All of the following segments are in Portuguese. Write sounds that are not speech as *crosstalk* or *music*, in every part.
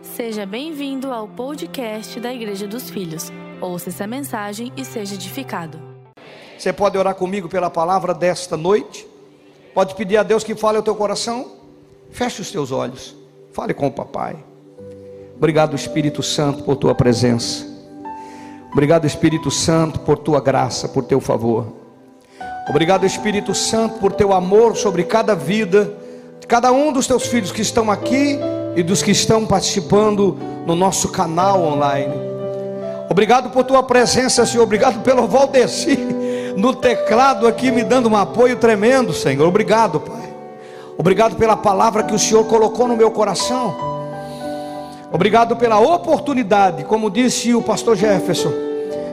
Seja bem-vindo ao podcast da Igreja dos Filhos. Ouça essa mensagem e seja edificado. Você pode orar comigo pela palavra desta noite? Pode pedir a Deus que fale ao teu coração? Feche os teus olhos. Fale com o papai. Obrigado, Espírito Santo, por tua presença. Obrigado, Espírito Santo, por tua graça, por teu favor. Obrigado, Espírito Santo, por teu amor sobre cada vida, cada um dos teus filhos que estão aqui e dos que estão participando no nosso canal online. Obrigado por tua presença, Senhor. Obrigado pelo Valdeci no teclado aqui me dando um apoio tremendo, Senhor. Obrigado, Pai. Obrigado pela palavra que o Senhor colocou no meu coração. Obrigado pela oportunidade, como disse o pastor Jefferson,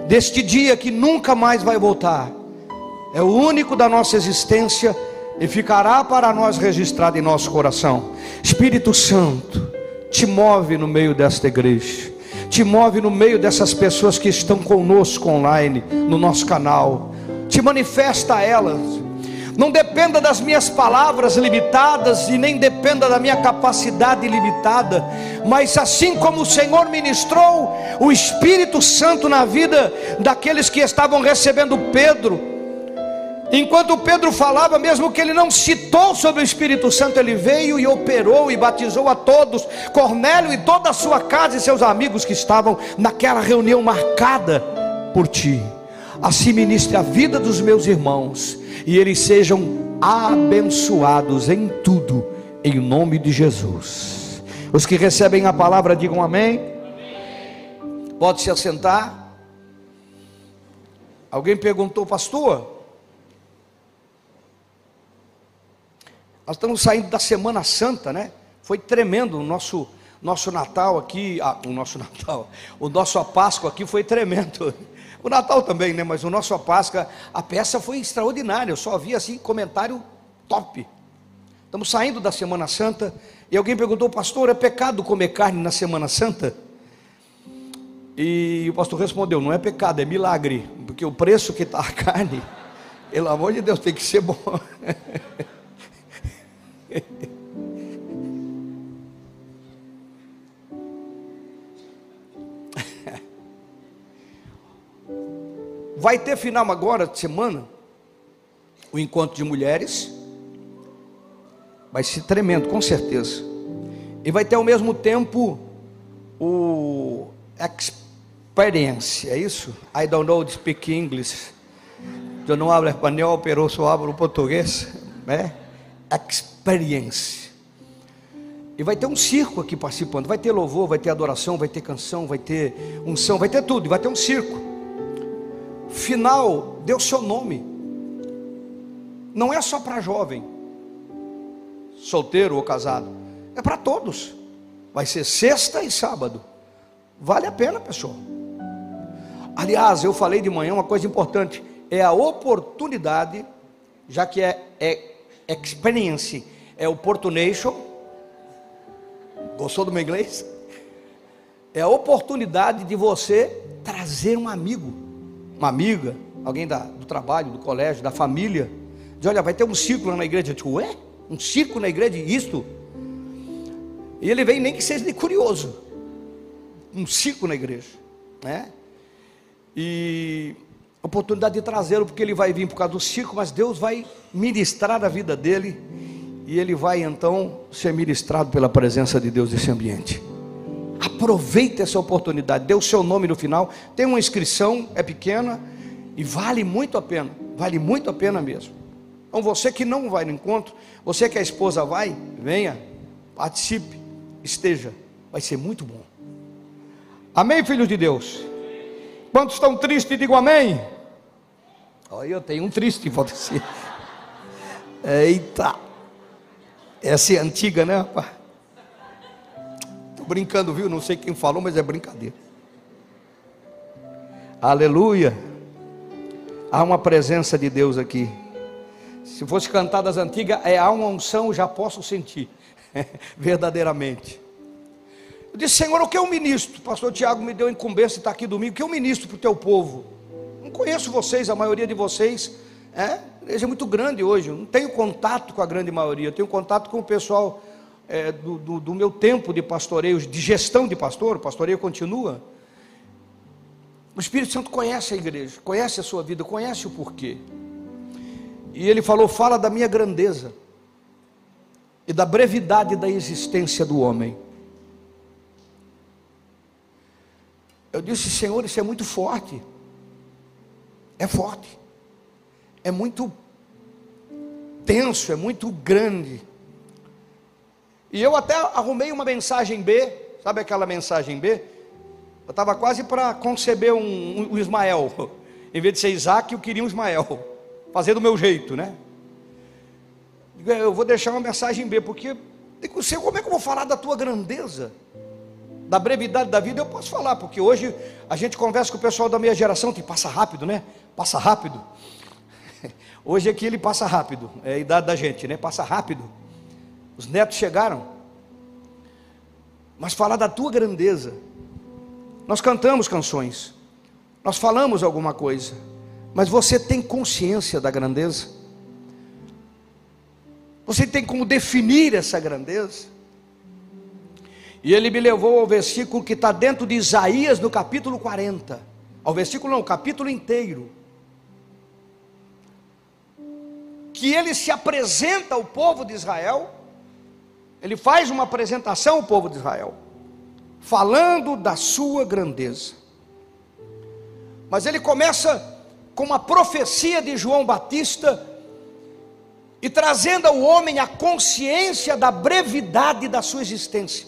deste dia que nunca mais vai voltar. É o único da nossa existência e ficará para nós registrado em nosso coração. Espírito Santo, te move no meio desta igreja, te move no meio dessas pessoas que estão conosco online, no nosso canal, te manifesta a elas. Não dependa das minhas palavras limitadas e nem dependa da minha capacidade limitada, mas assim como o Senhor ministrou o Espírito Santo na vida daqueles que estavam recebendo Pedro, Enquanto Pedro falava, mesmo que ele não citou sobre o Espírito Santo, ele veio e operou e batizou a todos, Cornélio e toda a sua casa e seus amigos que estavam naquela reunião marcada por ti. Assim ministre a vida dos meus irmãos e eles sejam abençoados em tudo, em nome de Jesus. Os que recebem a palavra, digam amém. amém. Pode se assentar. Alguém perguntou, pastor? Nós estamos saindo da Semana Santa, né? Foi tremendo o nosso nosso Natal aqui, ah, o nosso *laughs* Natal, o nosso Páscoa aqui foi tremendo. *laughs* O Natal também, né? Mas o nosso Páscoa, a peça foi extraordinária. Eu só vi assim comentário top. Estamos saindo da Semana Santa e alguém perguntou, pastor, é pecado comer carne na Semana Santa? E o pastor respondeu: não é pecado, é milagre, porque o preço que está a *laughs* carne, pelo amor de Deus, tem que ser bom. *laughs* Vai ter final agora de semana o encontro de mulheres. Vai ser tremendo, com certeza. E vai ter ao mesmo tempo o experience, é isso? I don't know speak English. Eu não hablo espanhol, pero só hablo português, né? Experience. E vai ter um circo aqui participando. Vai ter louvor, vai ter adoração, vai ter canção, vai ter unção, vai ter tudo. Vai ter um circo final deu seu nome. Não é só para jovem, solteiro ou casado, é para todos. Vai ser sexta e sábado. Vale a pena, pessoal. Aliás, eu falei de manhã uma coisa importante: é a oportunidade, já que é, é experience, é opportunation. Gostou do meu inglês? É a oportunidade de você trazer um amigo uma amiga, alguém da, do trabalho, do colégio, da família, diz: Olha, vai ter um círculo na igreja. Eu digo: Ué? Um círculo na igreja? Isto? E ele vem nem que seja de curioso. Um círculo na igreja, né? E oportunidade de trazê-lo, porque ele vai vir por causa do circo, mas Deus vai ministrar a vida dele, e ele vai então ser ministrado pela presença de Deus nesse ambiente. Aproveite essa oportunidade, dê o seu nome no final. Tem uma inscrição, é pequena e vale muito a pena. Vale muito a pena mesmo. Então você que não vai no encontro, você que a esposa vai, venha, participe, esteja. Vai ser muito bom. Amém, filhos de Deus? Quantos estão tristes, digam amém. Olha, eu tenho um triste, *laughs* pode ser. Eita, essa é antiga, né, rapaz? brincando, viu? Não sei quem falou, mas é brincadeira. Aleluia. Há uma presença de Deus aqui. Se fosse cantar das antigas, é há uma unção, já posso sentir. *laughs* Verdadeiramente. Eu disse, Senhor, o que eu ministro? O pastor Tiago me deu incumbência e está aqui domingo. O que eu ministro para o teu povo? Não conheço vocês, a maioria de vocês. É, igreja é muito grande hoje. Eu não tenho contato com a grande maioria. Eu tenho contato com o pessoal é, do, do, do meu tempo de pastoreio, de gestão de pastor, o pastoreio continua. O Espírito Santo conhece a igreja, conhece a sua vida, conhece o porquê. E ele falou: fala da minha grandeza e da brevidade da existência do homem. Eu disse, Senhor, isso é muito forte. É forte. É muito tenso, é muito grande. E eu até arrumei uma mensagem B, sabe aquela mensagem B? Eu estava quase para conceber um, um, um, Ismael. *laughs* Em vez de ser Isaac, eu queria um Ismael. Fazer do meu jeito, né? Eu vou deixar uma mensagem B, porque digo, Senhor, como é que eu vou falar da tua grandeza? Da brevidade da vida eu posso falar, porque hoje a gente conversa com o pessoal da minha geração, que passa rápido, né? Passa rápido. Hoje aqui ele passa rápido, é a idade da gente, né? Passa rápido. Os netos chegaram. Mas falar da tua grandeza. Nós cantamos canções. Nós falamos alguma coisa. Mas você tem consciência da grandeza? Você tem como definir essa grandeza? E ele me levou ao versículo que está dentro de Isaías, no capítulo 40. Ao versículo não, capítulo inteiro. Que ele se apresenta ao povo de Israel ele faz uma apresentação ao povo de Israel, falando da sua grandeza. Mas ele começa com uma profecia de João Batista e trazendo ao homem a consciência da brevidade da sua existência.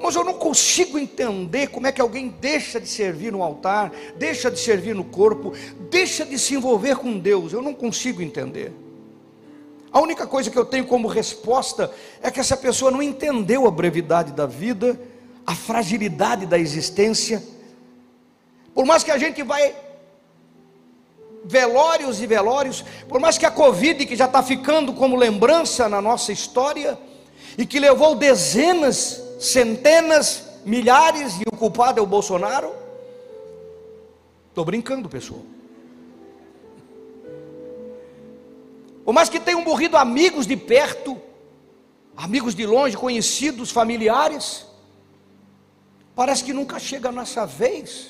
Mas eu não consigo entender como é que alguém deixa de servir no altar, deixa de servir no corpo, deixa de se envolver com Deus. Eu não consigo entender. A única coisa que eu tenho como resposta é que essa pessoa não entendeu a brevidade da vida, a fragilidade da existência. Por mais que a gente vai velórios e velórios, por mais que a Covid, que já está ficando como lembrança na nossa história, e que levou dezenas, centenas, milhares, e o culpado é o Bolsonaro, estou brincando, pessoal. Por mais que tenham morrido amigos de perto, amigos de longe, conhecidos, familiares, parece que nunca chega a nossa vez.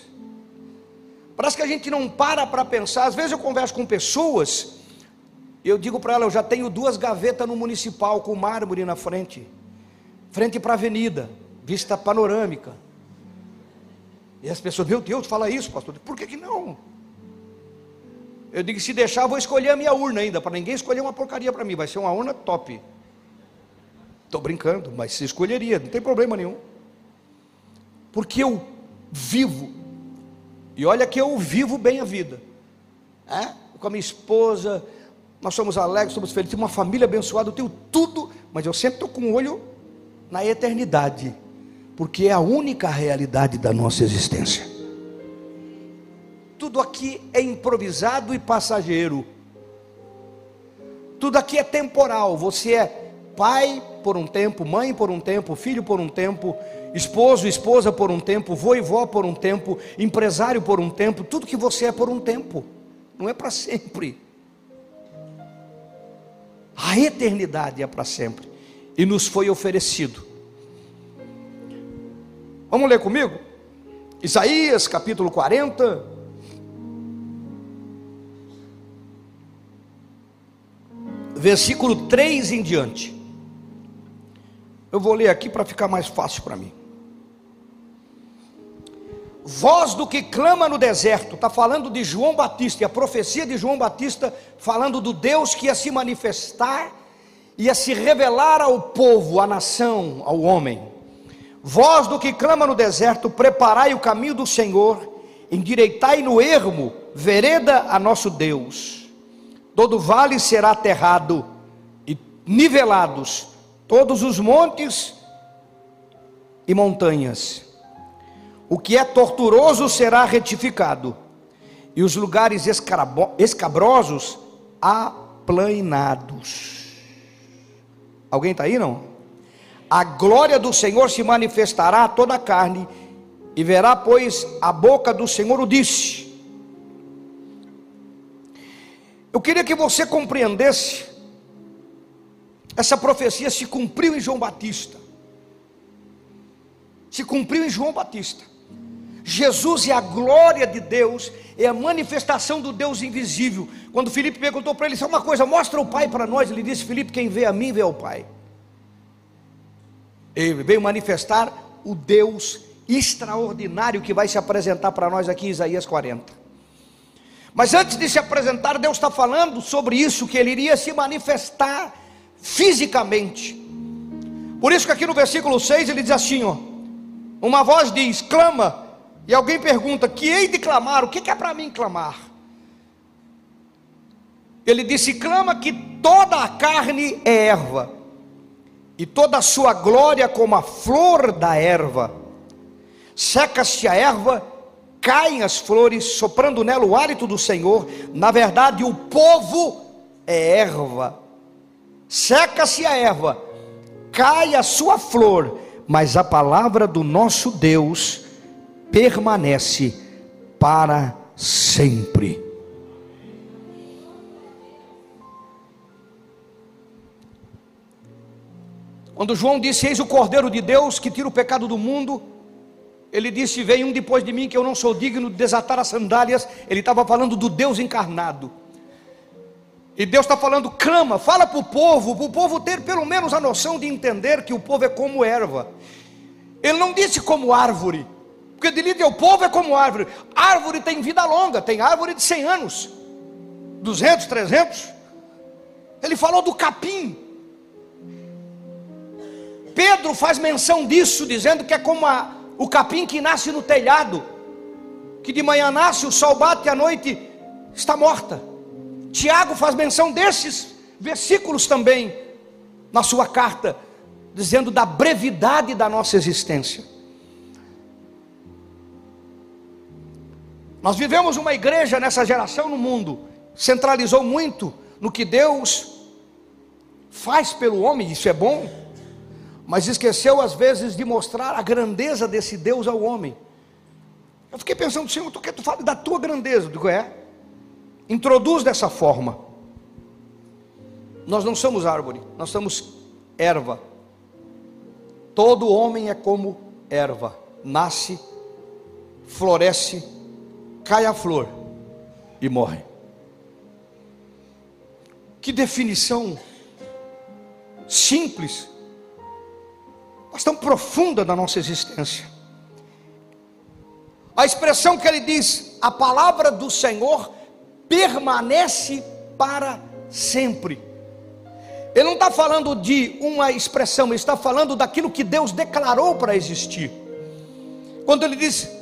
Parece que a gente não para para pensar. Às vezes eu converso com pessoas, e eu digo para ela, eu já tenho duas gavetas no municipal com mármore na frente, frente para a avenida, vista panorâmica. E as pessoas, meu Deus, fala isso, pastor. Por que, que não? Eu digo, se deixar, vou escolher a minha urna ainda, para ninguém escolher uma porcaria para mim, vai ser uma urna top. Estou brincando, mas se escolheria, não tem problema nenhum. Porque eu vivo, e olha que eu vivo bem a vida, é? com a minha esposa, nós somos alegres, somos felizes, uma família abençoada, eu tenho tudo, mas eu sempre estou com o olho na eternidade, porque é a única realidade da nossa existência tudo aqui é improvisado e passageiro. Tudo aqui é temporal. Você é pai por um tempo, mãe por um tempo, filho por um tempo, esposo, esposa por um tempo, vô e vó por um tempo, empresário por um tempo. Tudo que você é por um tempo, não é para sempre. A eternidade é para sempre e nos foi oferecido. Vamos ler comigo? Isaías capítulo 40, versículo 3 em diante. Eu vou ler aqui para ficar mais fácil para mim. Voz do que clama no deserto, está falando de João Batista, e a profecia de João Batista, falando do Deus que ia se manifestar, ia se revelar ao povo, à nação, ao homem. Voz do que clama no deserto, preparai o caminho do Senhor, endireitai no ermo, vereda a nosso Deus todo vale será aterrado e nivelados todos os montes e montanhas. O que é torturoso será retificado, e os lugares escabrosos aplainados. Alguém está aí não? A glória do Senhor se manifestará a toda a carne, e verá, pois, a boca do Senhor o disse Eu queria que você compreendesse essa profecia se cumpriu em João Batista. Se cumpriu em João Batista. Jesus é a glória de Deus, é a manifestação do Deus invisível. Quando Felipe perguntou para ele, só uma coisa, mostra o Pai para nós. Ele disse: Felipe, quem vê a mim vê o Pai. Ele veio manifestar o Deus extraordinário que vai se apresentar para nós aqui em Isaías 40. Mas antes de se apresentar, Deus está falando sobre isso, que ele iria se manifestar fisicamente. Por isso que aqui no versículo 6 ele diz assim: ó, uma voz diz, clama, e alguém pergunta, que hei de clamar? O que é para mim clamar? Ele disse: clama que toda a carne é erva, e toda a sua glória como a flor da erva. Seca-se a erva, caem as flores, soprando nela o hálito do Senhor. Na verdade, o povo é erva seca-se a erva, cai a sua flor, mas a palavra do nosso Deus permanece para sempre. Quando João disse: Eis o Cordeiro de Deus que tira o pecado do mundo, ele disse: Vem um depois de mim que eu não sou digno de desatar as sandálias. Ele estava falando do Deus encarnado. E Deus está falando, clama, fala para o povo, para o povo ter pelo menos a noção de entender que o povo é como erva. Ele não disse como árvore, porque de líder o povo é como árvore. Árvore tem vida longa, tem árvore de 100 anos, 200, 300. Ele falou do capim. Pedro faz menção disso, dizendo que é como a, o capim que nasce no telhado, que de manhã nasce, o sol bate, à noite está morta. Tiago faz menção desses versículos também na sua carta, dizendo da brevidade da nossa existência. Nós vivemos uma igreja nessa geração no mundo, centralizou muito no que Deus faz pelo homem, isso é bom, mas esqueceu às vezes de mostrar a grandeza desse Deus ao homem. Eu fiquei pensando, Senhor, tu quer tu fala da tua grandeza? Eu digo, é introduz dessa forma. Nós não somos árvore, nós somos erva. Todo homem é como erva, nasce, floresce, cai a flor e morre. Que definição simples, mas tão profunda da nossa existência. A expressão que ele diz, a palavra do Senhor permanece para sempre. Ele não está falando de uma expressão, ele está falando daquilo que Deus declarou para existir. Quando ele diz,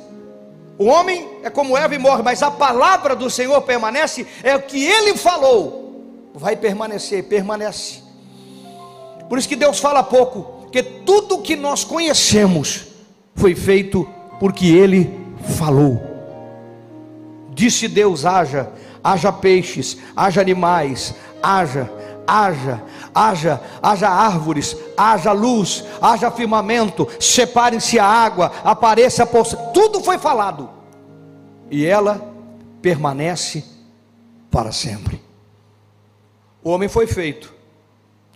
o homem é como Eva e morre, mas a palavra do Senhor permanece, é o que ele falou, vai permanecer, permanece. Por isso que Deus fala pouco, que tudo que nós conhecemos foi feito porque ele falou. Disse Deus: haja, haja peixes, haja animais, haja, haja, haja, haja árvores, haja luz, haja firmamento, separe-se a água, apareça a poça, tudo foi falado, e ela permanece para sempre. O homem foi feito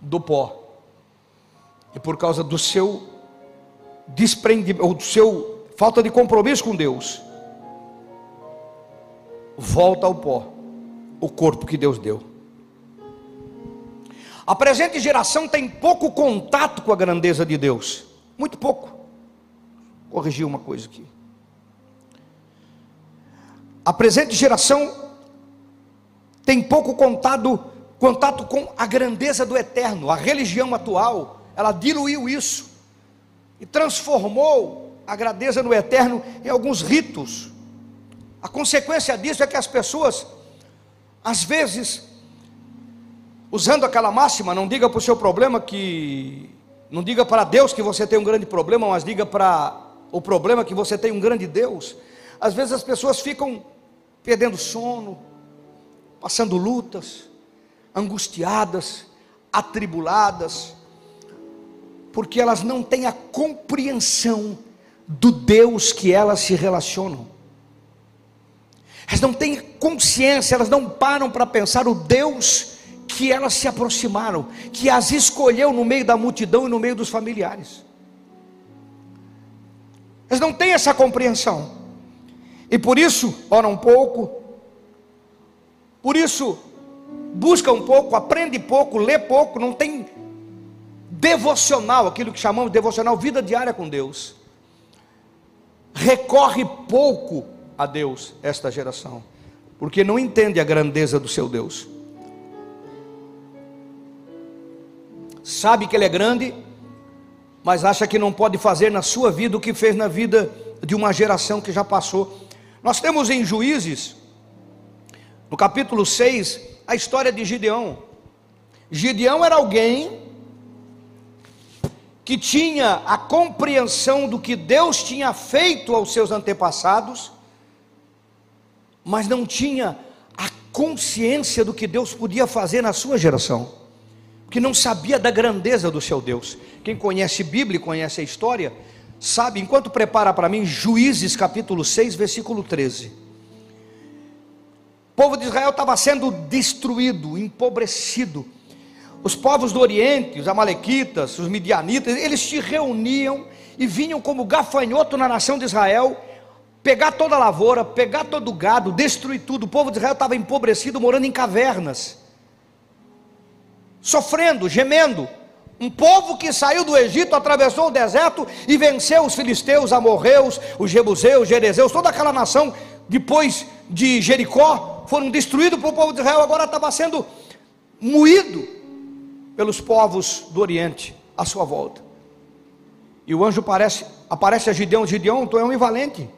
do pó, e por causa do seu desprendimento, ou do seu falta de compromisso com Deus, volta ao pó o corpo que Deus deu. A presente geração tem pouco contato com a grandeza de Deus, muito pouco. Corrigir uma coisa aqui. A presente geração tem pouco contato, contato com a grandeza do eterno. A religião atual, ela diluiu isso e transformou a grandeza no eterno em alguns ritos. A consequência disso é que as pessoas às vezes, usando aquela máxima, não diga para o seu problema que. Não diga para Deus que você tem um grande problema, mas diga para o problema que você tem um grande Deus. Às vezes as pessoas ficam perdendo sono, passando lutas, angustiadas, atribuladas, porque elas não têm a compreensão do Deus que elas se relacionam elas não têm consciência, elas não param para pensar o Deus que elas se aproximaram, que as escolheu no meio da multidão e no meio dos familiares. Eles não têm essa compreensão. E por isso oram um pouco, por isso busca um pouco, aprende pouco, lê pouco, não tem devocional, aquilo que chamamos de devocional, vida diária com Deus. Recorre pouco a Deus esta geração, porque não entende a grandeza do seu Deus. Sabe que Ele é grande, mas acha que não pode fazer na sua vida o que fez na vida de uma geração que já passou. Nós temos em Juízes, no capítulo 6, a história de Gideão. Gideão era alguém que tinha a compreensão do que Deus tinha feito aos seus antepassados, mas não tinha a consciência do que Deus podia fazer na sua geração, que não sabia da grandeza do seu Deus. Quem conhece Bíblia e conhece a história, sabe, enquanto prepara para mim Juízes capítulo 6, versículo 13. O povo de Israel estava sendo destruído, empobrecido os povos do Oriente, os Amalequitas, os Midianitas, eles se reuniam e vinham como gafanhoto na nação de Israel, pegar toda a lavoura, pegar todo o gado, destruir tudo. O povo de Israel estava empobrecido, morando em cavernas, sofrendo, gemendo. Um povo que saiu do Egito, atravessou o deserto e venceu os filisteus, amorreus, os jebuseus, jerezeus, toda aquela nação, depois de Jericó, foram destruídos para o povo de Israel, agora estava sendo moído pelos povos do Oriente à sua volta. E o anjo parece, aparece a Gideão: Gideão, tu é um invalente.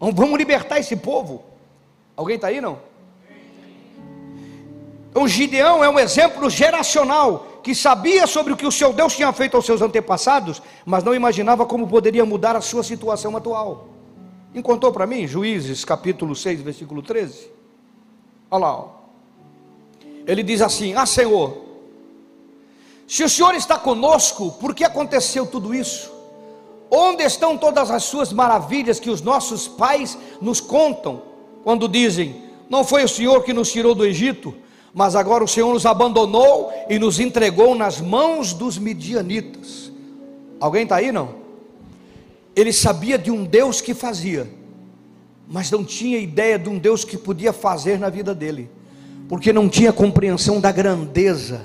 Vamos libertar esse povo. Alguém está aí não? Então, Gideão é um exemplo geracional que sabia sobre o que o seu Deus tinha feito aos seus antepassados, mas não imaginava como poderia mudar a sua situação atual. Encontrou para mim, Juízes capítulo 6, versículo 13. Olha lá, ele diz assim: Ah, Senhor, se o Senhor está conosco, por que aconteceu tudo isso? Onde estão todas as suas maravilhas que os nossos pais nos contam, quando dizem: Não foi o Senhor que nos tirou do Egito, mas agora o Senhor nos abandonou e nos entregou nas mãos dos midianitas. Alguém está aí não? Ele sabia de um Deus que fazia, mas não tinha ideia de um Deus que podia fazer na vida dele, porque não tinha compreensão da grandeza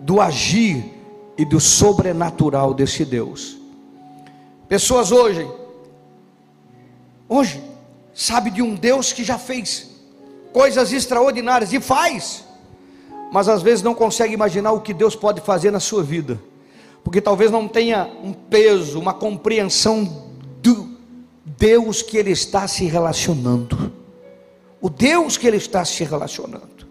do agir e do sobrenatural desse Deus. Pessoas hoje, hoje, sabe de um Deus que já fez coisas extraordinárias e faz, mas às vezes não consegue imaginar o que Deus pode fazer na sua vida, porque talvez não tenha um peso, uma compreensão do Deus que Ele está se relacionando, o Deus que Ele está se relacionando.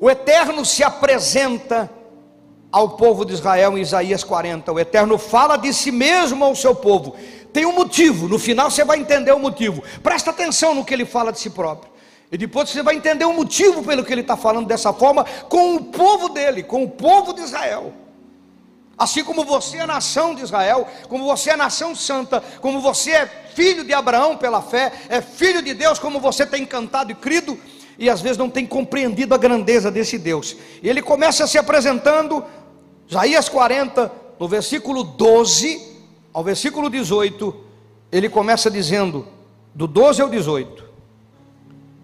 O Eterno se apresenta ao povo de Israel em Isaías 40. O Eterno fala de si mesmo ao seu povo. Tem um motivo, no final você vai entender o motivo. Presta atenção no que ele fala de si próprio. E depois você vai entender o motivo pelo que ele está falando dessa forma com o povo dele, com o povo de Israel. Assim como você é nação de Israel, como você é nação santa, como você é filho de Abraão pela fé, é filho de Deus, como você tem cantado e crido, e às vezes não tem compreendido a grandeza desse Deus. E ele começa se apresentando, Isaías 40, no versículo 12 ao versículo 18, ele começa dizendo, do 12 ao 18,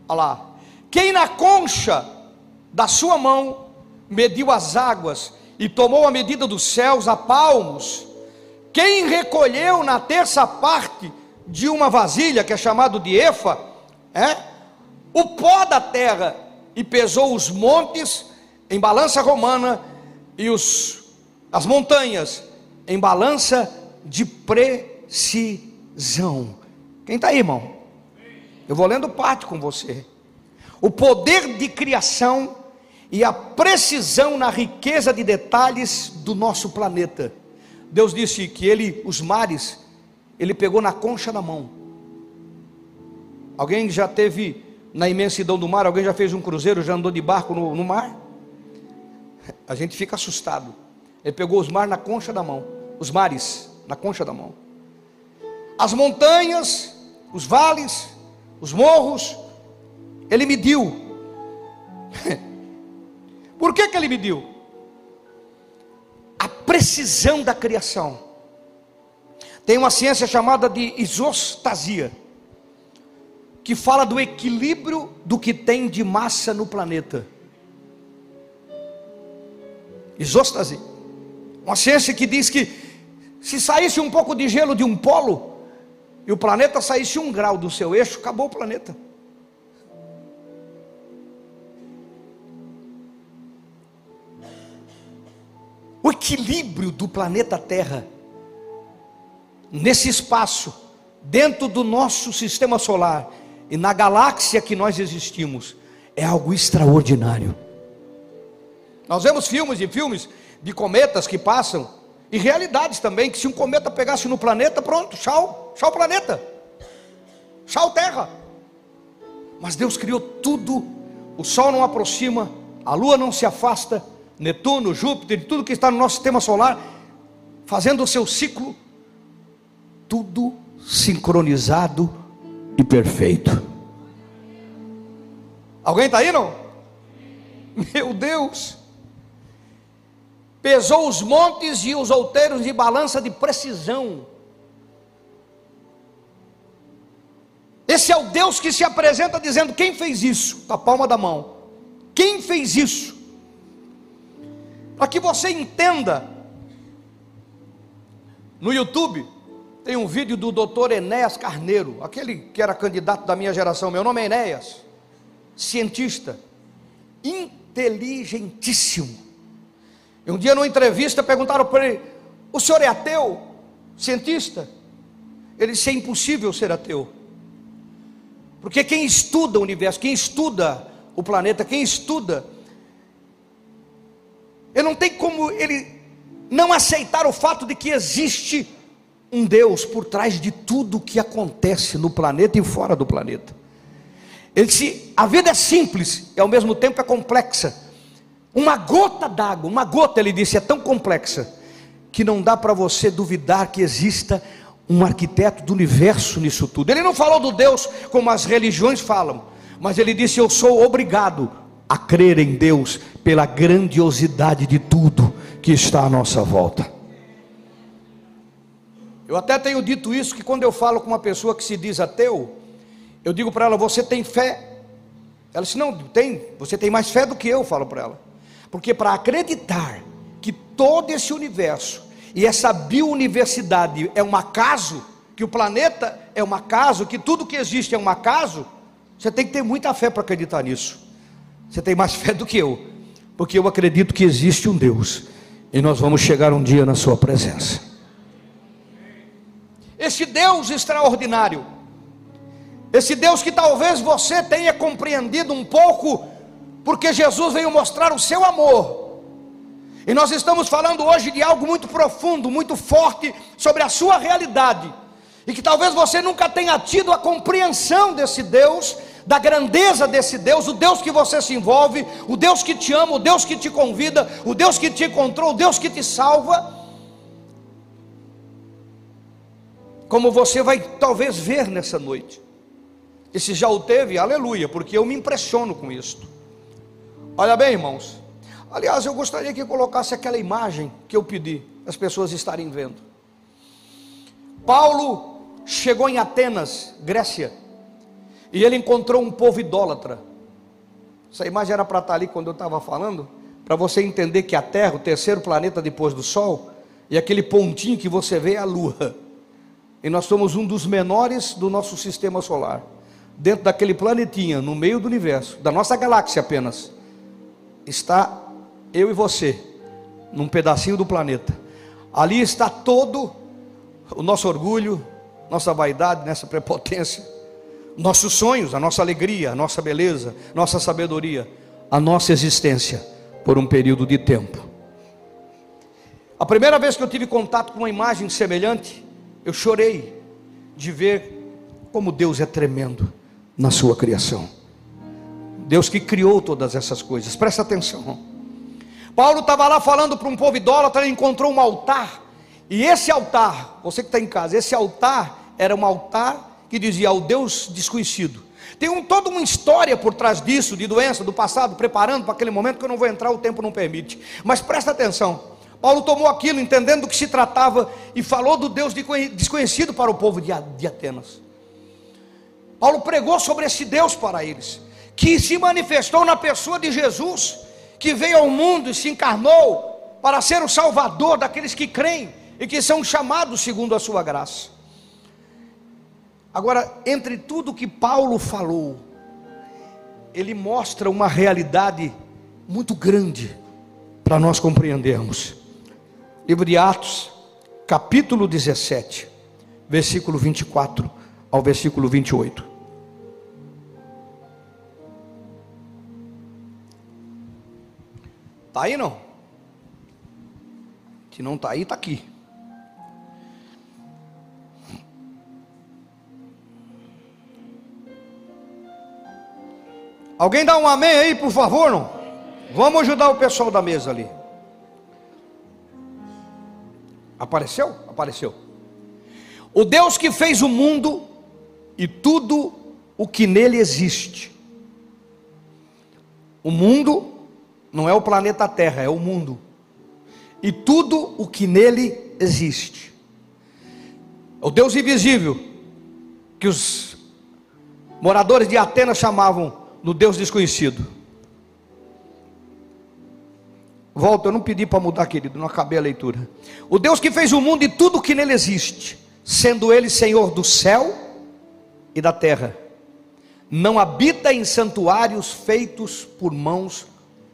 olha lá, quem na concha da sua mão mediu as águas e tomou a medida dos céus a palmos, quem recolheu na terça parte de uma vasilha, que é chamado de efa, é? o pó da terra e pesou os montes em balança romana e os, as montanhas em balança de precisão. Quem está aí, irmão? Eu vou lendo parte com você. O poder de criação e a precisão na riqueza de detalhes do nosso planeta. Deus disse que ele, os mares, ele pegou na concha da mão. Alguém já teve na imensidão do mar. Alguém já fez um cruzeiro, já andou de barco no, no mar? A gente fica assustado. Ele pegou os mares na concha da mão, os mares na concha da mão. As montanhas, os vales, os morros, ele mediu *laughs* Por que, que ele mediu? A precisão da criação. Tem uma ciência chamada de isostasia, que fala do equilíbrio do que tem de massa no planeta. Isostasia. Uma ciência que diz que se saísse um pouco de gelo de um polo e o planeta saísse um grau do seu eixo, acabou o planeta. O equilíbrio do planeta Terra nesse espaço, dentro do nosso sistema solar e na galáxia que nós existimos, é algo extraordinário. Nós vemos filmes e filmes de cometas que passam, e realidades também, que se um cometa pegasse no planeta, pronto, tchau, tchau planeta, tchau terra. Mas Deus criou tudo, o Sol não aproxima, a Lua não se afasta, Netuno, Júpiter, tudo que está no nosso sistema solar, fazendo o seu ciclo, tudo sincronizado e perfeito. Alguém está aí não? Meu Deus! Pesou os montes e os outeiros de balança de precisão. Esse é o Deus que se apresenta dizendo: quem fez isso? Com a palma da mão. Quem fez isso? Para que você entenda, no YouTube tem um vídeo do doutor Enéas Carneiro, aquele que era candidato da minha geração. Meu nome é Enéas, cientista, inteligentíssimo um dia, numa entrevista, perguntaram para ele: O senhor é ateu? Cientista? Ele disse: É impossível ser ateu. Porque quem estuda o universo, quem estuda o planeta, quem estuda, ele não tem como ele não aceitar o fato de que existe um Deus por trás de tudo o que acontece no planeta e fora do planeta. Ele disse: a vida é simples e ao mesmo tempo é complexa. Uma gota d'água, uma gota, ele disse, é tão complexa que não dá para você duvidar que exista um arquiteto do universo nisso tudo. Ele não falou do Deus como as religiões falam, mas ele disse: Eu sou obrigado a crer em Deus pela grandiosidade de tudo que está à nossa volta. Eu até tenho dito isso que quando eu falo com uma pessoa que se diz ateu, eu digo para ela: Você tem fé? Ela disse: Não, tem, você tem mais fé do que eu, falo para ela. Porque para acreditar que todo esse universo e essa biuniversidade é um acaso, que o planeta é um acaso, que tudo que existe é um acaso, você tem que ter muita fé para acreditar nisso. Você tem mais *laughs* fé do que eu, porque eu acredito que existe um Deus e nós vamos chegar um dia na Sua presença. Esse Deus extraordinário, esse Deus que talvez você tenha compreendido um pouco porque Jesus veio mostrar o seu amor. E nós estamos falando hoje de algo muito profundo, muito forte sobre a sua realidade. E que talvez você nunca tenha tido a compreensão desse Deus, da grandeza desse Deus, o Deus que você se envolve, o Deus que te ama, o Deus que te convida, o Deus que te encontrou, o Deus que te salva. Como você vai talvez ver nessa noite. E se já o teve, aleluia, porque eu me impressiono com isto. Olha bem, irmãos. Aliás, eu gostaria que colocasse aquela imagem que eu pedi, as pessoas estarem vendo. Paulo chegou em Atenas, Grécia, e ele encontrou um povo idólatra. Essa imagem era para estar ali quando eu estava falando, para você entender que a Terra, o terceiro planeta depois do Sol, e aquele pontinho que você vê é a Lua. E nós somos um dos menores do nosso sistema solar. Dentro daquele planetinha, no meio do universo, da nossa galáxia apenas está eu e você, num pedacinho do planeta. Ali está todo o nosso orgulho, nossa vaidade, nossa prepotência, nossos sonhos, a nossa alegria, a nossa beleza, nossa sabedoria, a nossa existência por um período de tempo. A primeira vez que eu tive contato com uma imagem semelhante, eu chorei de ver como Deus é tremendo na sua criação. Deus que criou todas essas coisas. Presta atenção. Paulo estava lá falando para um povo idólatra, ele encontrou um altar. E esse altar, você que está em casa, esse altar era um altar que dizia ao Deus desconhecido. Tem um, toda uma história por trás disso, de doença, do passado, preparando para aquele momento que eu não vou entrar, o tempo não permite. Mas presta atenção. Paulo tomou aquilo, entendendo do que se tratava, e falou do Deus desconhecido para o povo de Atenas. Paulo pregou sobre esse Deus para eles, que se manifestou na pessoa de Jesus, que veio ao mundo e se encarnou para ser o salvador daqueles que creem e que são chamados segundo a sua graça. Agora, entre tudo que Paulo falou, ele mostra uma realidade muito grande para nós compreendermos. Livro de Atos, capítulo 17, versículo 24 ao versículo 28. Está aí não? Se não está aí, está aqui. Alguém dá um amém aí, por favor, não? Vamos ajudar o pessoal da mesa ali. Apareceu? Apareceu. O Deus que fez o mundo e tudo o que nele existe. O mundo não é o planeta Terra, é o mundo. E tudo o que nele existe. O Deus invisível, que os moradores de Atenas chamavam no Deus desconhecido. Volta, eu não pedi para mudar, querido, não acabei a leitura. O Deus que fez o mundo e tudo que nele existe, sendo Ele Senhor do céu e da terra, não habita em santuários feitos por mãos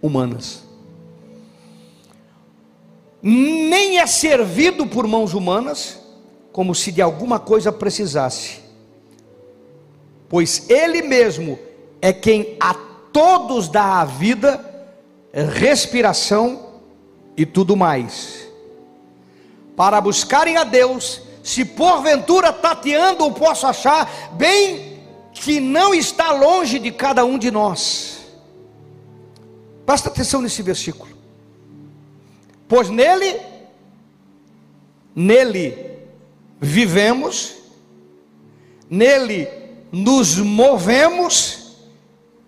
humanas, nem é servido por mãos humanas, como se de alguma coisa precisasse, pois Ele mesmo é quem a todos dá a vida, respiração e tudo mais. Para buscarem a Deus, se porventura tateando o posso achar, bem que não está longe de cada um de nós. Presta atenção nesse versículo. Pois nele, nele vivemos, nele nos movemos,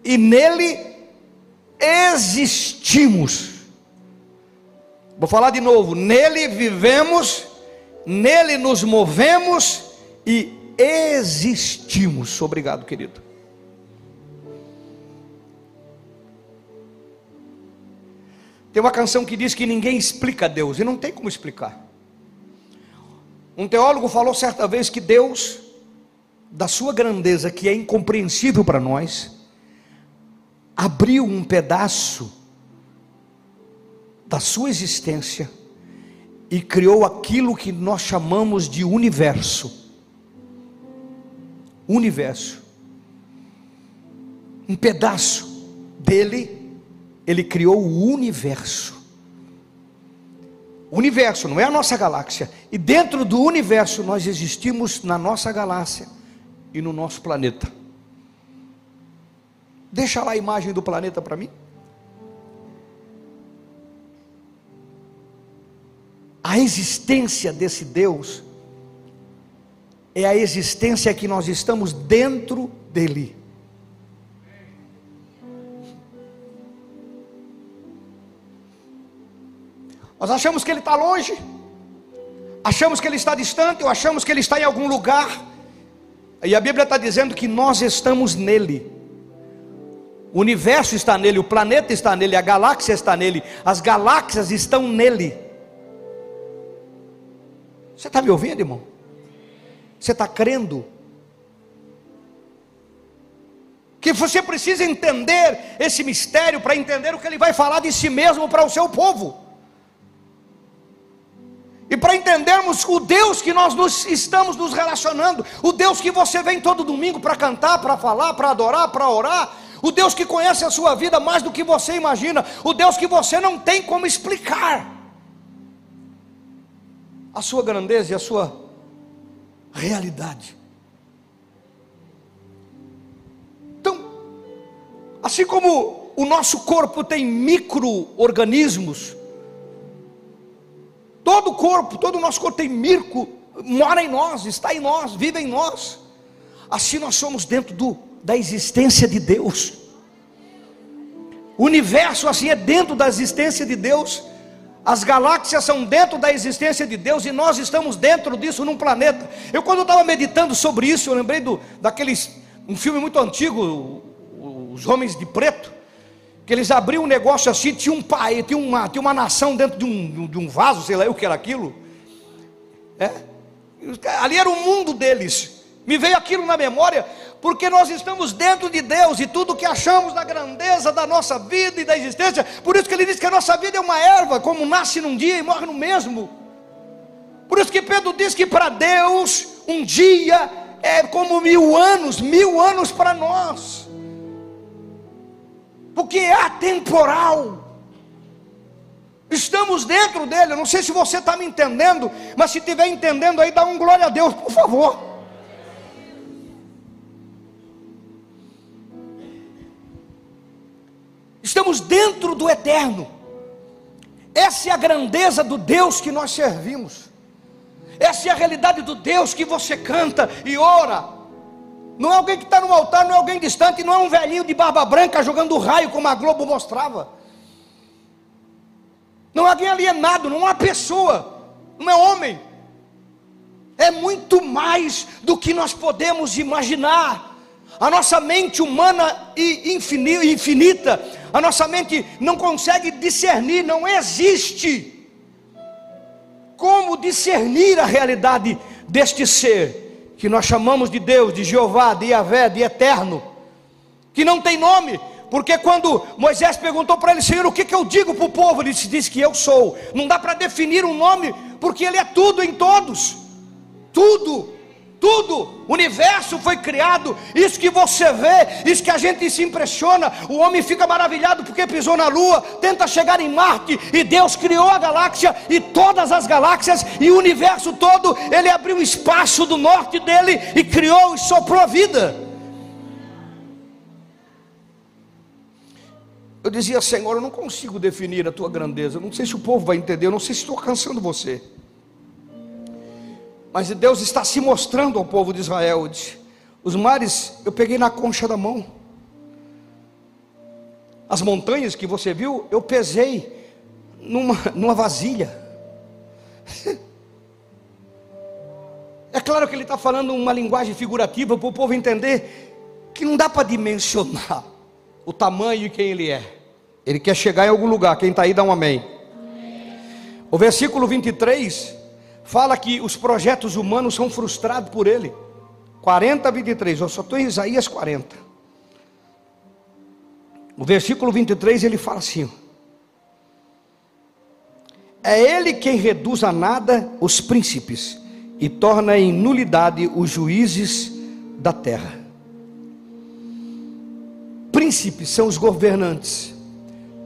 e nele existimos. Vou falar de novo: nele vivemos, nele nos movemos e existimos. Obrigado, querido. Tem uma canção que diz que ninguém explica Deus, e não tem como explicar. Um teólogo falou certa vez que Deus, da sua grandeza, que é incompreensível para nós, abriu um pedaço da sua existência e criou aquilo que nós chamamos de universo. Universo. Um pedaço dele, ele criou o universo. O universo não é a nossa galáxia. E dentro do universo nós existimos na nossa galáxia e no nosso planeta. Deixa lá a imagem do planeta para mim. A existência desse Deus é a existência que nós estamos dentro dele. Nós achamos que ele está longe, achamos que ele está distante, ou achamos que ele está em algum lugar, e a Bíblia está dizendo que nós estamos nele. O universo está nele, o planeta está nele, a galáxia está nele, as galáxias estão nele. Você está me ouvindo, irmão? Você está crendo? Que você precisa entender esse mistério para entender o que ele vai falar de si mesmo para o seu povo. Entendermos o Deus que nós nos, estamos nos relacionando, o Deus que você vem todo domingo para cantar, para falar, para adorar, para orar, o Deus que conhece a sua vida mais do que você imagina, o Deus que você não tem como explicar a sua grandeza e a sua realidade. Então, assim como o nosso corpo tem micro-organismos, todo o corpo, todo o nosso corpo tem micro, mora em nós, está em nós, vive em nós. Assim nós somos dentro do da existência de Deus. O universo assim é dentro da existência de Deus. As galáxias são dentro da existência de Deus e nós estamos dentro disso num planeta. Eu quando estava meditando sobre isso, eu lembrei do daqueles um filme muito antigo, os Homens de Preto, que eles abriam um negócio assim, tinha um pai, tinha uma, tinha uma nação dentro de um, de um vaso, sei lá o que era aquilo. É? Ali era o mundo deles. Me veio aquilo na memória, porque nós estamos dentro de Deus e tudo que achamos da grandeza da nossa vida e da existência, por isso que ele diz que a nossa vida é uma erva, como nasce num dia e morre no mesmo. Por isso que Pedro diz que para Deus um dia é como mil anos, mil anos para nós, porque é atemporal. Estamos dentro dele. Eu não sei se você está me entendendo, mas se estiver entendendo aí, dá um glória a Deus, por favor. Estamos dentro do eterno. Essa é a grandeza do Deus que nós servimos. Essa é a realidade do Deus que você canta e ora. Não é alguém que está no altar, não é alguém distante, não é um velhinho de barba branca jogando raio como a Globo mostrava. Não há alguém alienado, não há pessoa, não é homem. É muito mais do que nós podemos imaginar. A nossa mente humana e infinita, a nossa mente não consegue discernir, não existe como discernir a realidade deste ser que nós chamamos de Deus, de Jeová, de Yahvé, de eterno, que não tem nome, porque quando Moisés perguntou para ele, Senhor, o que, que eu digo para o povo? Ele disse que eu sou. Não dá para definir um nome, porque Ele é tudo em todos. Tudo, tudo. O universo foi criado. Isso que você vê, isso que a gente se impressiona. O homem fica maravilhado porque pisou na lua, tenta chegar em Marte. E Deus criou a galáxia e todas as galáxias e o universo todo. Ele abriu espaço do norte dele e criou e soprou a vida. Eu dizia, Senhor, eu não consigo definir a tua grandeza. Não sei se o povo vai entender, eu não sei se estou cansando você. Mas Deus está se mostrando ao povo de Israel. Os mares eu peguei na concha da mão. As montanhas que você viu, eu pesei numa, numa vasilha. *laughs* É claro que ele está falando uma linguagem figurativa para o povo entender que não dá para dimensionar o tamanho e quem ele é. Ele quer chegar em algum lugar. Quem está aí, dá um amém. O versículo 23 fala que os projetos humanos são frustrados por ele. 40, 23. Eu só estou em Isaías 40. O versículo 23 ele fala assim: É ele quem reduz a nada os príncipes e torna em nulidade os juízes da terra. Príncipes são os governantes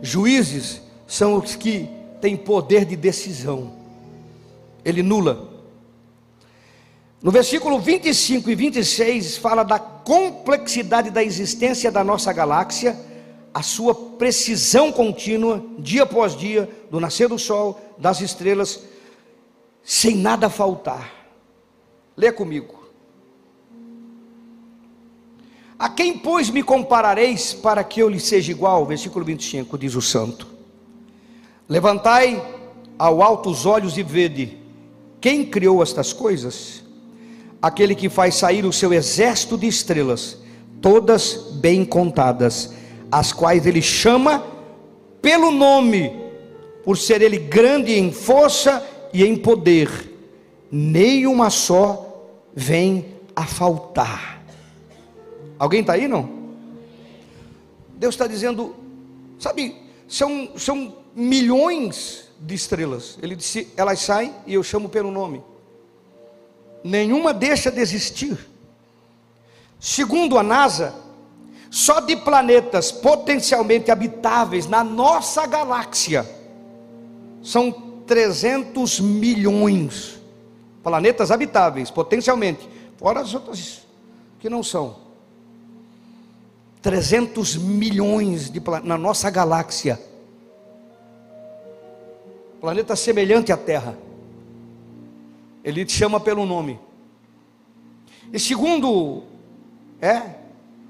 Juízes são os que têm poder de decisão. Ele nula. No versículo 25 e 26 fala da complexidade da existência da nossa galáxia, a sua precisão contínua, dia após dia, do nascer do sol, das estrelas, sem nada faltar. Lê comigo. A quem, pois, me comparareis para que eu lhe seja igual? Versículo 25, diz o santo. Levantai ao alto os olhos e vede quem criou estas coisas? Aquele que faz sair o seu exército de estrelas, todas bem contadas, as quais ele chama pelo nome, por ser ele grande em força e em poder, nem uma só vem a faltar. Alguém está aí não? Deus está dizendo, sabe, são, são milhões de estrelas. Ele disse, elas saem e eu chamo pelo nome. Nenhuma deixa de existir. Segundo a NASA, só de planetas potencialmente habitáveis na nossa galáxia são 300 milhões. Planetas habitáveis, potencialmente, fora as outras que não são. 300 milhões de na nossa galáxia. Planeta semelhante à Terra. Ele te chama pelo nome. E segundo é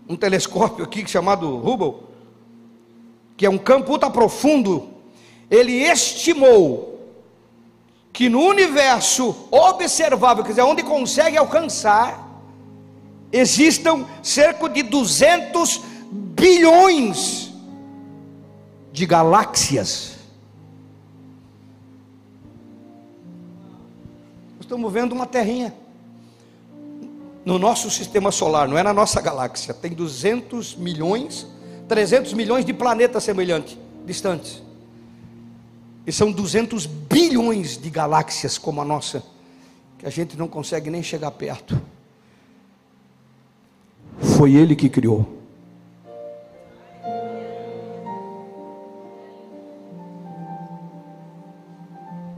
um telescópio aqui chamado Hubble, que é um campo ultra profundo, ele estimou que no universo observável, quer dizer, onde consegue alcançar, existam cerca de 200 bilhões de galáxias. Estamos vendo uma terrinha no nosso sistema solar, não é na nossa galáxia. Tem 200 milhões, 300 milhões de planetas semelhantes, distantes. E são 200 bilhões de galáxias como a nossa, que a gente não consegue nem chegar perto. Foi Ele que criou.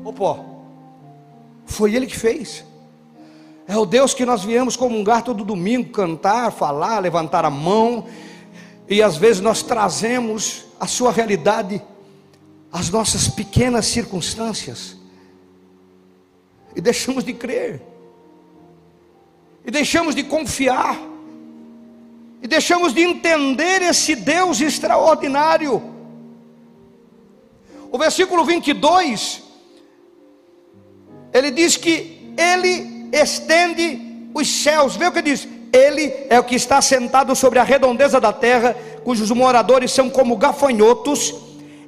Opa, foi Ele que fez. É o Deus que nós viemos comungar todo domingo, cantar, falar, levantar a mão, e às vezes nós trazemos a sua realidade as nossas pequenas circunstâncias e deixamos de crer, e deixamos de confiar, e deixamos de entender esse Deus extraordinário. O versículo 22, ele diz que ele estende os céus, vê o que diz: Ele é o que está sentado sobre a redondeza da terra, cujos moradores são como gafanhotos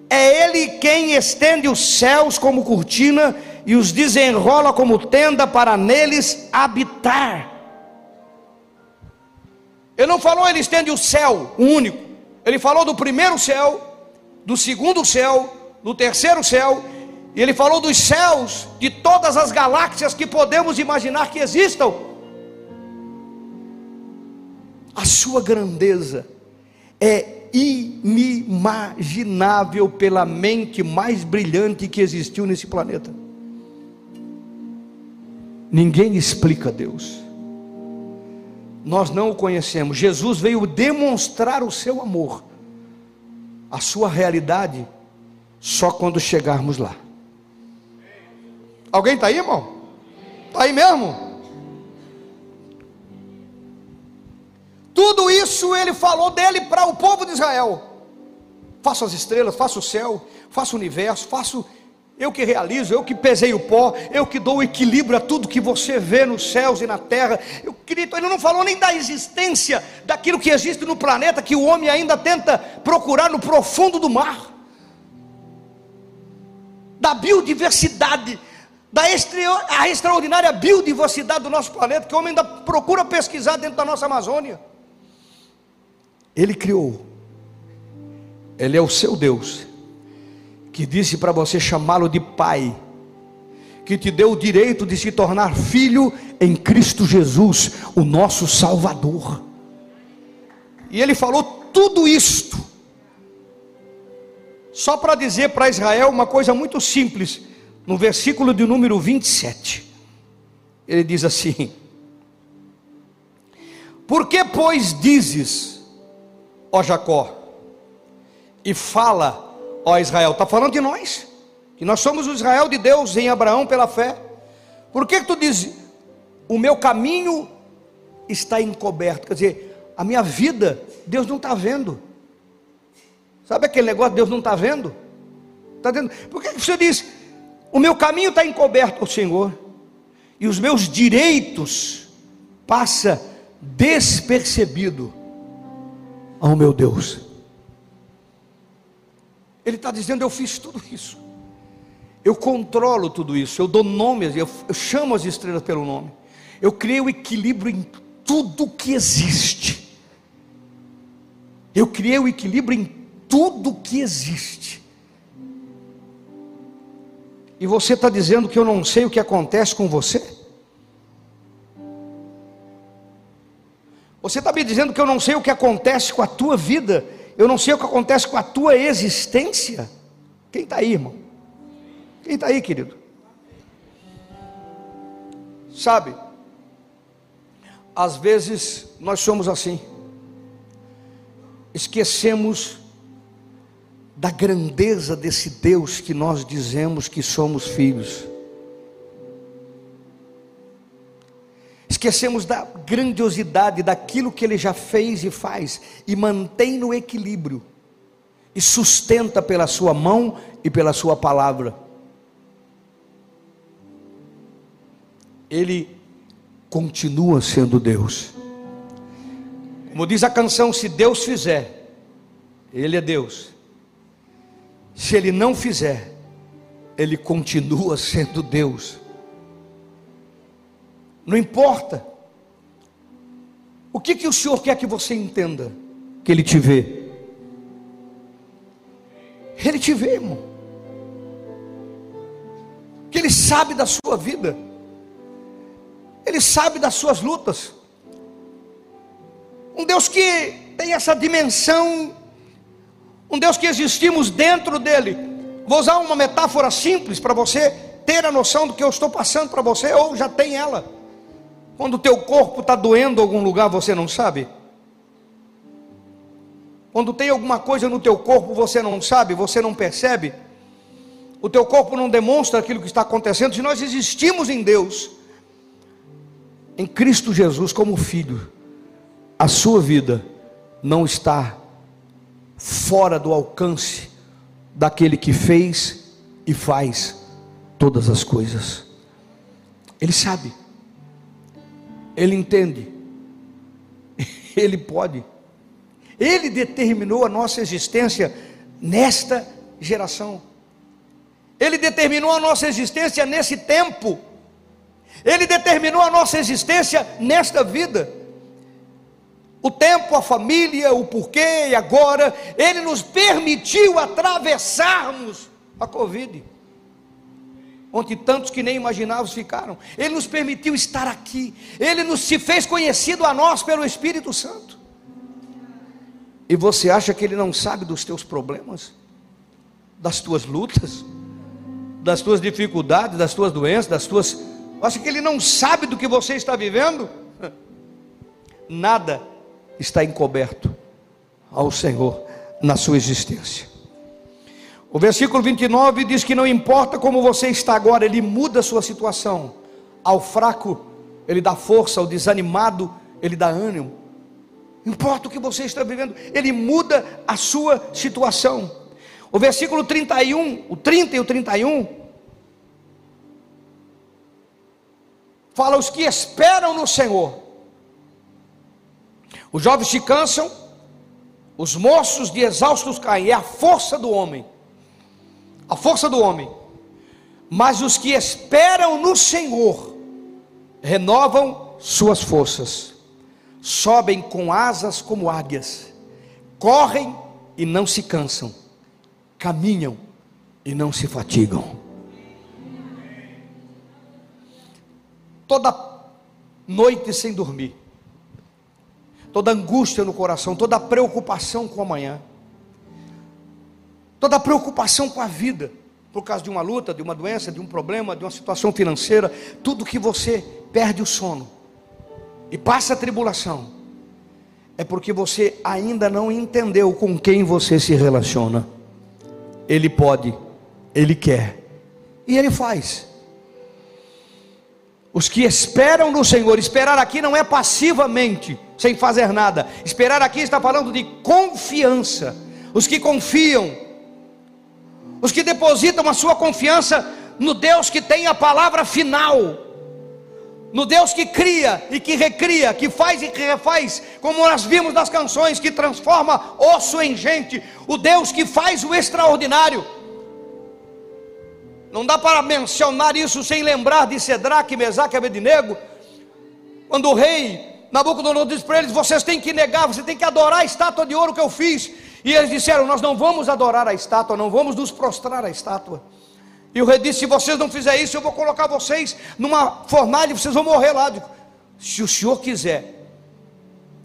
é Ele quem estende os céus como cortina e os desenrola como tenda para neles habitar. Ele não falou ele estende o céu, o único. Ele falou do primeiro céu, do segundo céu, do terceiro céu, e ele falou dos céus de todas as galáxias que podemos imaginar que existam. A sua grandeza é inimaginável pela mente mais brilhante que existiu nesse planeta. Ninguém explica Deus. Nós não o conhecemos. Jesus veio demonstrar o seu amor, a sua realidade, só quando chegarmos lá. Alguém está aí, irmão? Está aí mesmo? Tudo isso ele falou dele para o povo de Israel. Faço as estrelas, faço o céu, faço o universo, faço eu que realizo, eu que pesei o pó, eu que dou equilíbrio a tudo que você vê nos céus e na terra. Eu queria, ele não falou nem da existência daquilo que existe no planeta que o homem ainda tenta procurar no profundo do mar. Da biodiversidade, da a extraordinária biodiversidade do nosso planeta que o homem ainda procura pesquisar dentro da nossa Amazônia. Ele criou. Ele é o seu Deus, que disse para você chamá-lo de Pai, que te deu o direito de se tornar filho em Cristo Jesus, o nosso Salvador. E ele falou tudo isto, só para dizer para Israel uma coisa muito simples, no versículo de número 27. Ele diz assim: Por que, pois, dizes, ó Jacó, e fala, ó Israel, está falando de nós, que nós somos o Israel de Deus em Abraão pela fé. Por que, que tu diz, o meu caminho está encoberto? Quer dizer, a minha vida, Deus não está vendo. Sabe aquele negócio, Deus não está vendo? Está vendo? Por que, que você diz, o meu caminho está encoberto ao Senhor, e os meus direitos passa despercebido ao meu Deus. Ele está dizendo: Eu fiz tudo isso, eu controlo tudo isso, eu dou nomes, eu, eu chamo as estrelas pelo nome, eu criei o equilíbrio em tudo que existe. Eu criei o equilíbrio em tudo que existe. E você está dizendo que eu não sei o que acontece com você? Você está me dizendo que eu não sei o que acontece com a tua vida, eu não sei o que acontece com a tua existência? Quem está aí, irmão? Quem está aí, querido? Sabe, às vezes nós somos assim, esquecemos da grandeza desse Deus que nós dizemos que somos filhos. esquecemos da grandiosidade daquilo que ele já fez e faz, e mantém no equilíbrio, e sustenta pela sua mão e pela sua palavra. Ele continua sendo Deus. Como diz a canção, se Deus fizer, Ele é Deus. Se Ele não fizer, Ele continua sendo Deus. Não importa. O que, que o Senhor quer que você entenda? Que Ele te vê. Ele te vê, irmão. Que Ele sabe da sua vida. Ele sabe das suas lutas. Um Deus que tem essa dimensão, um Deus que existimos dentro dele. Vou usar uma metáfora simples para você ter a noção do que eu estou passando para você, ou já tem ela. Quando o teu corpo está doendo em algum lugar, você não sabe? Quando tem alguma coisa no teu corpo, você não sabe, você não percebe? O teu corpo não demonstra aquilo que está acontecendo. Se nós existimos em Deus, em Cristo Jesus como filho, a sua vida não está fora do alcance daquele que fez e faz todas as coisas. Ele sabe. Ele entende, *laughs* Ele pode, Ele determinou a nossa existência nesta geração, Ele determinou a nossa existência nesse tempo, Ele determinou a nossa existência nesta vida. O tempo, a família, o porquê e agora, Ele nos permitiu atravessarmos a Covid onde tantos que nem imaginávamos ficaram. Ele nos permitiu estar aqui. Ele nos se fez conhecido a nós pelo Espírito Santo. E você acha que ele não sabe dos teus problemas, das tuas lutas, das tuas dificuldades, das tuas doenças, das tuas. Acha que ele não sabe do que você está vivendo? *laughs* Nada está encoberto ao Senhor na sua existência. O versículo 29 diz que não importa como você está agora, ele muda a sua situação. Ao fraco, ele dá força, ao desanimado, ele dá ânimo. Importa o que você está vivendo, ele muda a sua situação. O versículo 31, o 30 e o 31, fala os que esperam no Senhor. Os jovens se cansam, os moços de exaustos caem, é a força do homem a força do homem. Mas os que esperam no Senhor renovam suas forças, sobem com asas como águias, correm e não se cansam, caminham e não se fatigam. Toda noite sem dormir, toda angústia no coração, toda preocupação com amanhã toda preocupação com a vida, por causa de uma luta, de uma doença, de um problema, de uma situação financeira, tudo que você perde o sono e passa a tribulação, é porque você ainda não entendeu com quem você se relaciona. Ele pode, ele quer e ele faz. Os que esperam no Senhor, esperar aqui não é passivamente, sem fazer nada. Esperar aqui está falando de confiança. Os que confiam, os que depositam a sua confiança no Deus que tem a palavra final, no Deus que cria e que recria, que faz e que refaz, como nós vimos nas canções, que transforma osso em gente, o Deus que faz o extraordinário. Não dá para mencionar isso sem lembrar de Sedraque, Mesaque e Abednego, quando o rei Nabucodonosor disse para eles: vocês têm que negar, você tem que adorar a estátua de ouro que eu fiz. E eles disseram: Nós não vamos adorar a estátua, não vamos nos prostrar à estátua. E o rei disse: Se vocês não fizerem isso, eu vou colocar vocês numa fornalha, vocês vão morrer lá. Digo, Se o senhor quiser,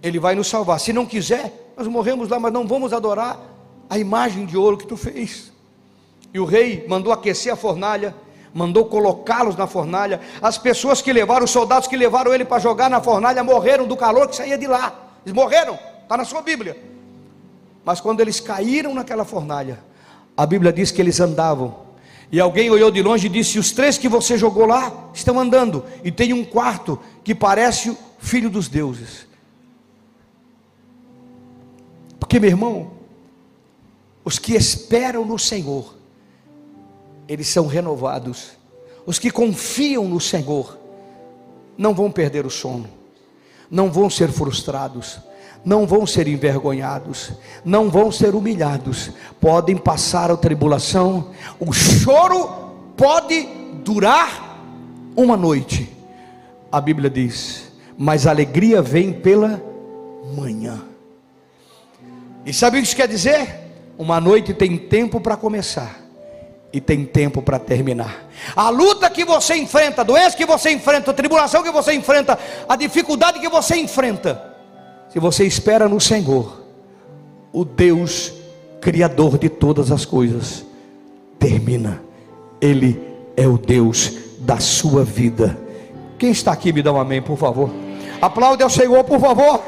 ele vai nos salvar. Se não quiser, nós morremos lá, mas não vamos adorar a imagem de ouro que tu fez. E o rei mandou aquecer a fornalha, mandou colocá-los na fornalha. As pessoas que levaram, os soldados que levaram ele para jogar na fornalha, morreram do calor que saía de lá. Eles morreram, está na sua Bíblia. Mas quando eles caíram naquela fornalha, a Bíblia diz que eles andavam E alguém olhou de longe e disse: Os três que você jogou lá estão andando, e tem um quarto que parece o filho dos deuses. Porque, meu irmão, os que esperam no Senhor, eles são renovados. Os que confiam no Senhor, não vão perder o sono, não vão ser frustrados, não vão ser envergonhados, não vão ser humilhados, podem passar a tribulação, o choro pode durar uma noite, a Bíblia diz, mas a alegria vem pela manhã. E sabe o que isso quer dizer? Uma noite tem tempo para começar e tem tempo para terminar. A luta que você enfrenta, a doença que você enfrenta, a tribulação que você enfrenta, a dificuldade que você enfrenta, se você espera no Senhor, o Deus Criador de todas as coisas, termina. Ele é o Deus da sua vida. Quem está aqui, me dá um amém, por favor. Aplaude ao Senhor, por favor.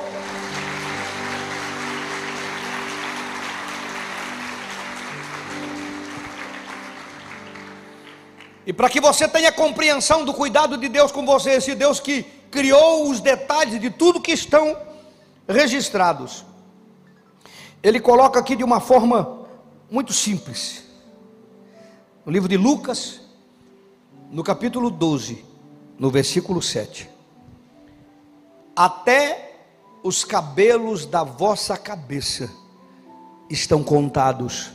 E para que você tenha compreensão do cuidado de Deus com você, esse Deus que criou os detalhes de tudo que estão registrados. Ele coloca aqui de uma forma muito simples. No livro de Lucas, no capítulo 12, no versículo 7. Até os cabelos da vossa cabeça estão contados.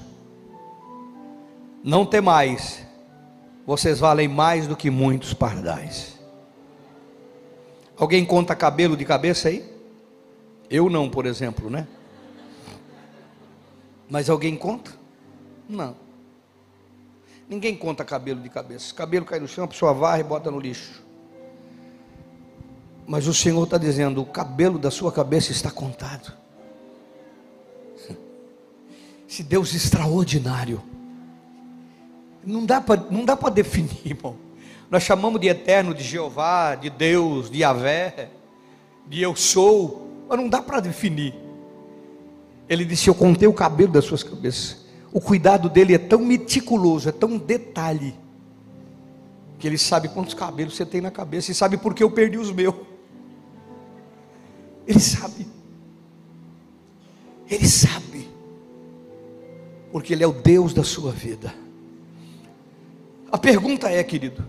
Não temais, vocês valem mais do que muitos pardais. Alguém conta cabelo de cabeça aí? Eu não, por exemplo, né? Mas alguém conta? Não. Ninguém conta cabelo de cabeça. Cabelo cai no chão, a pessoa varre e bota no lixo. Mas o Senhor está dizendo: o cabelo da sua cabeça está contado. Esse Deus extraordinário. Não dá para definir, irmão. Nós chamamos de eterno, de Jeová, de Deus, de Yahvé, de eu sou mas não dá para definir. Ele disse: Eu contei o cabelo das suas cabeças. O cuidado dele é tão meticuloso, é tão detalhe, que ele sabe quantos cabelos você tem na cabeça e sabe por que eu perdi os meus. Ele sabe. Ele sabe. Porque ele é o Deus da sua vida. A pergunta é, querido: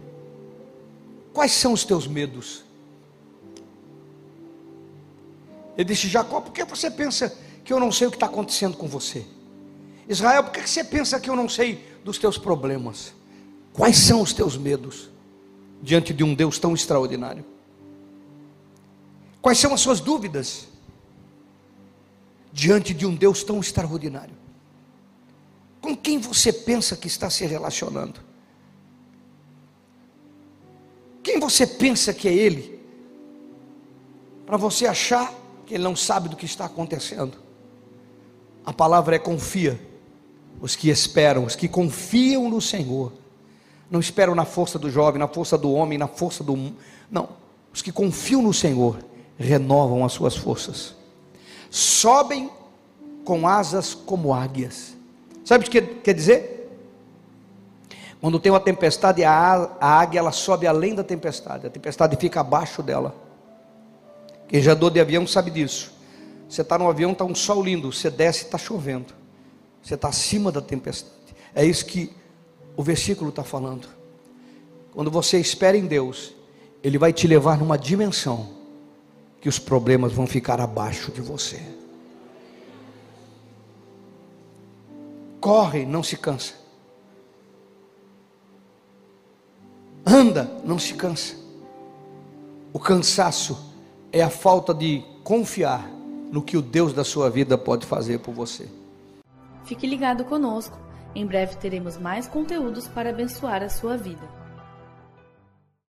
quais são os teus medos? Ele disse: Jacó, por que você pensa que eu não sei o que está acontecendo com você? Israel, por que você pensa que eu não sei dos teus problemas? Quais são os teus medos diante de um Deus tão extraordinário? Quais são as suas dúvidas diante de um Deus tão extraordinário? Com quem você pensa que está se relacionando? Quem você pensa que é Ele? Para você achar que ele não sabe do que está acontecendo. A palavra é confia. Os que esperam, os que confiam no Senhor, não esperam na força do jovem, na força do homem, na força do. Não. Os que confiam no Senhor renovam as suas forças, sobem com asas como águias. Sabe o que quer dizer? Quando tem uma tempestade, a águia ela sobe além da tempestade, a tempestade fica abaixo dela. Quem já andou de avião sabe disso. Você está no avião, está um sol lindo, você desce e está chovendo. Você está acima da tempestade. É isso que o versículo está falando. Quando você espera em Deus, Ele vai te levar numa dimensão que os problemas vão ficar abaixo de você. Corre, não se cansa. Anda, não se cansa. O cansaço é a falta de confiar no que o Deus da sua vida pode fazer por você. Fique ligado conosco. Em breve teremos mais conteúdos para abençoar a sua vida.